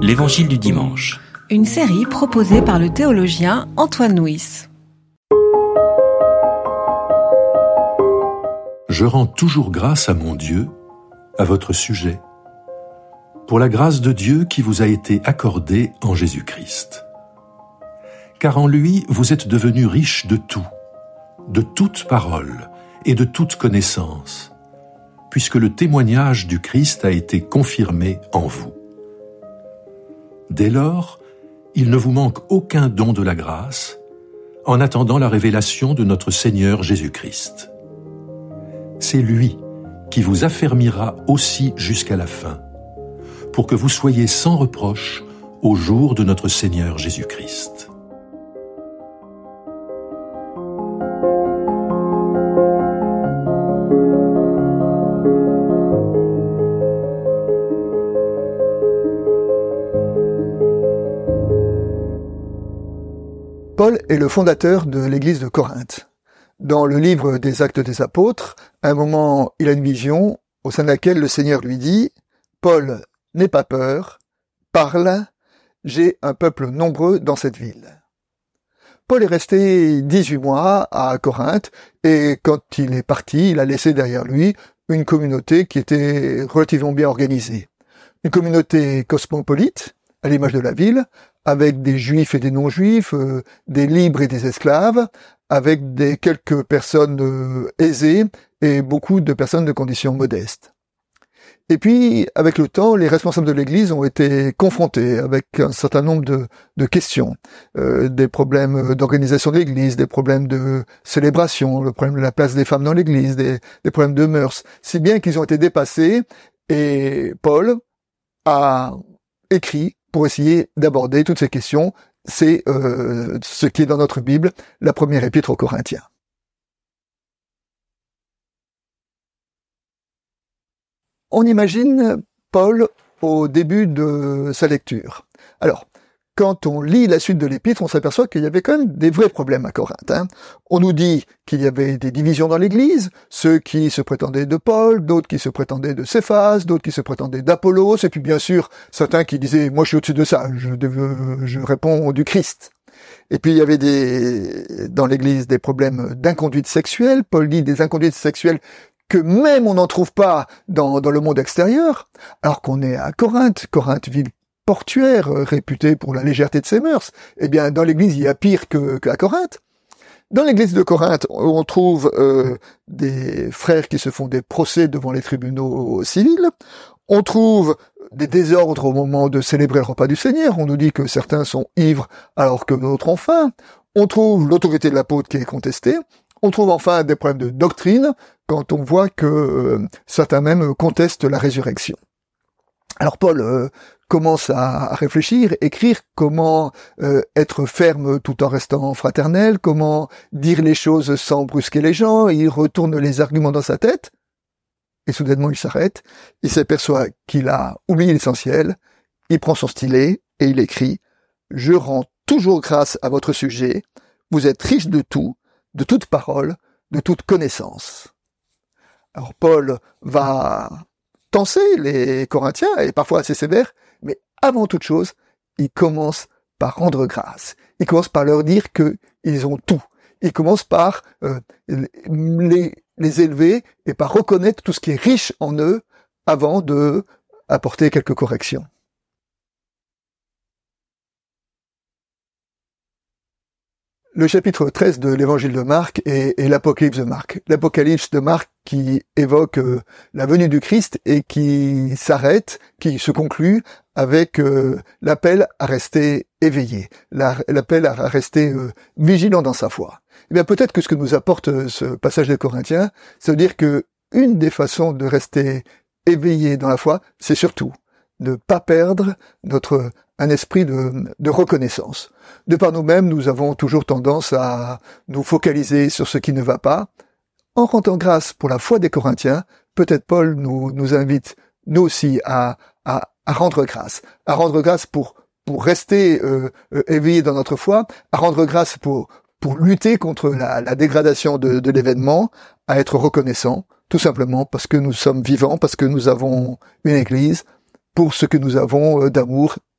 L'Évangile du dimanche. Une série proposée par le théologien Antoine Nuis. Je rends toujours grâce à mon Dieu à votre sujet, pour la grâce de Dieu qui vous a été accordée en Jésus-Christ. Car en lui, vous êtes devenus riches de tout, de toute parole et de toute connaissance, puisque le témoignage du Christ a été confirmé en vous. Dès lors, il ne vous manque aucun don de la grâce, en attendant la révélation de notre Seigneur Jésus-Christ. C'est lui qui vous affermira aussi jusqu'à la fin, pour que vous soyez sans reproche au jour de notre Seigneur Jésus-Christ. Paul est le fondateur de l'église de Corinthe. Dans le livre des Actes des Apôtres, à un moment, il a une vision au sein de laquelle le Seigneur lui dit Paul, n'aie pas peur, parle, j'ai un peuple nombreux dans cette ville. Paul est resté 18 mois à Corinthe et quand il est parti, il a laissé derrière lui une communauté qui était relativement bien organisée. Une communauté cosmopolite, à l'image de la ville, avec des juifs et des non-juifs, euh, des libres et des esclaves, avec des quelques personnes euh, aisées et beaucoup de personnes de conditions modestes. Et puis, avec le temps, les responsables de l'Église ont été confrontés avec un certain nombre de, questions, euh, des problèmes d'organisation de l'Église, des problèmes de célébration, le problème de la place des femmes dans l'Église, des, des problèmes de mœurs, si bien qu'ils ont été dépassés. Et Paul a écrit pour essayer d'aborder toutes ces questions. C'est euh, ce qui est dans notre Bible, la première épître aux Corinthiens. On imagine Paul au début de sa lecture. Alors, quand on lit la suite de l'épître, on s'aperçoit qu'il y avait quand même des vrais problèmes à Corinthe. Hein. On nous dit qu'il y avait des divisions dans l'Église, ceux qui se prétendaient de Paul, d'autres qui se prétendaient de Céphas, d'autres qui se prétendaient d'Apollos, et puis bien sûr certains qui disaient moi je suis au-dessus de ça, je, réponds du Christ. Et puis il y avait des dans l'Église des problèmes d'inconduite sexuelle. Paul dit des inconduites sexuelles que même on n'en trouve pas dans, dans le monde extérieur, alors qu'on est à Corinthe, Corinthe ville portuaire euh, réputé pour la légèreté de ses mœurs. Eh bien, dans l'église, il y a pire que, qu'à Corinthe. Dans l'église de Corinthe, on trouve euh, des frères qui se font des procès devant les tribunaux civils. On trouve des désordres au moment de célébrer le repas du Seigneur. On nous dit que certains sont ivres alors que d'autres ont faim. On trouve l'autorité de l'apôtre qui est contestée. On trouve enfin des problèmes de doctrine quand on voit que euh, certains même contestent la résurrection. Alors Paul commence à réfléchir, écrire comment euh, être ferme tout en restant fraternel, comment dire les choses sans brusquer les gens, il retourne les arguments dans sa tête, et soudainement il s'arrête, il s'aperçoit qu'il a oublié l'essentiel, il prend son stylet et il écrit « Je rends toujours grâce à votre sujet, vous êtes riche de tout, de toute parole, de toute connaissance. » Alors Paul va tenser les Corinthiens, et parfois assez sévère, mais avant toute chose, il commence par rendre grâce. Il commence par leur dire qu'ils ont tout. Il commence par euh, les, les élever et par reconnaître tout ce qui est riche en eux avant de apporter quelques corrections. Le chapitre 13 de l'évangile de Marc est, l'Apocalypse de Marc. L'Apocalypse de Marc qui évoque euh, la venue du Christ et qui s'arrête, qui se conclut avec euh, l'appel à rester éveillé, l'appel à rester euh, vigilant dans sa foi. Eh bien peut-être que ce que nous apporte ce passage des Corinthiens, c'est de dire que une des façons de rester éveillé dans la foi, c'est surtout ne pas perdre notre un esprit de, de reconnaissance. De par nous-mêmes, nous avons toujours tendance à nous focaliser sur ce qui ne va pas. En rendant grâce pour la foi des Corinthiens, peut-être Paul nous, nous invite, nous aussi, à, à, à rendre grâce. À rendre grâce pour, pour rester euh, euh éveillé dans notre foi, à rendre grâce pour, pour lutter contre la, la dégradation de, de l'événement, à être reconnaissant, tout simplement parce que nous sommes vivants, parce que nous avons une église, pour ce que nous avons euh, d'amour,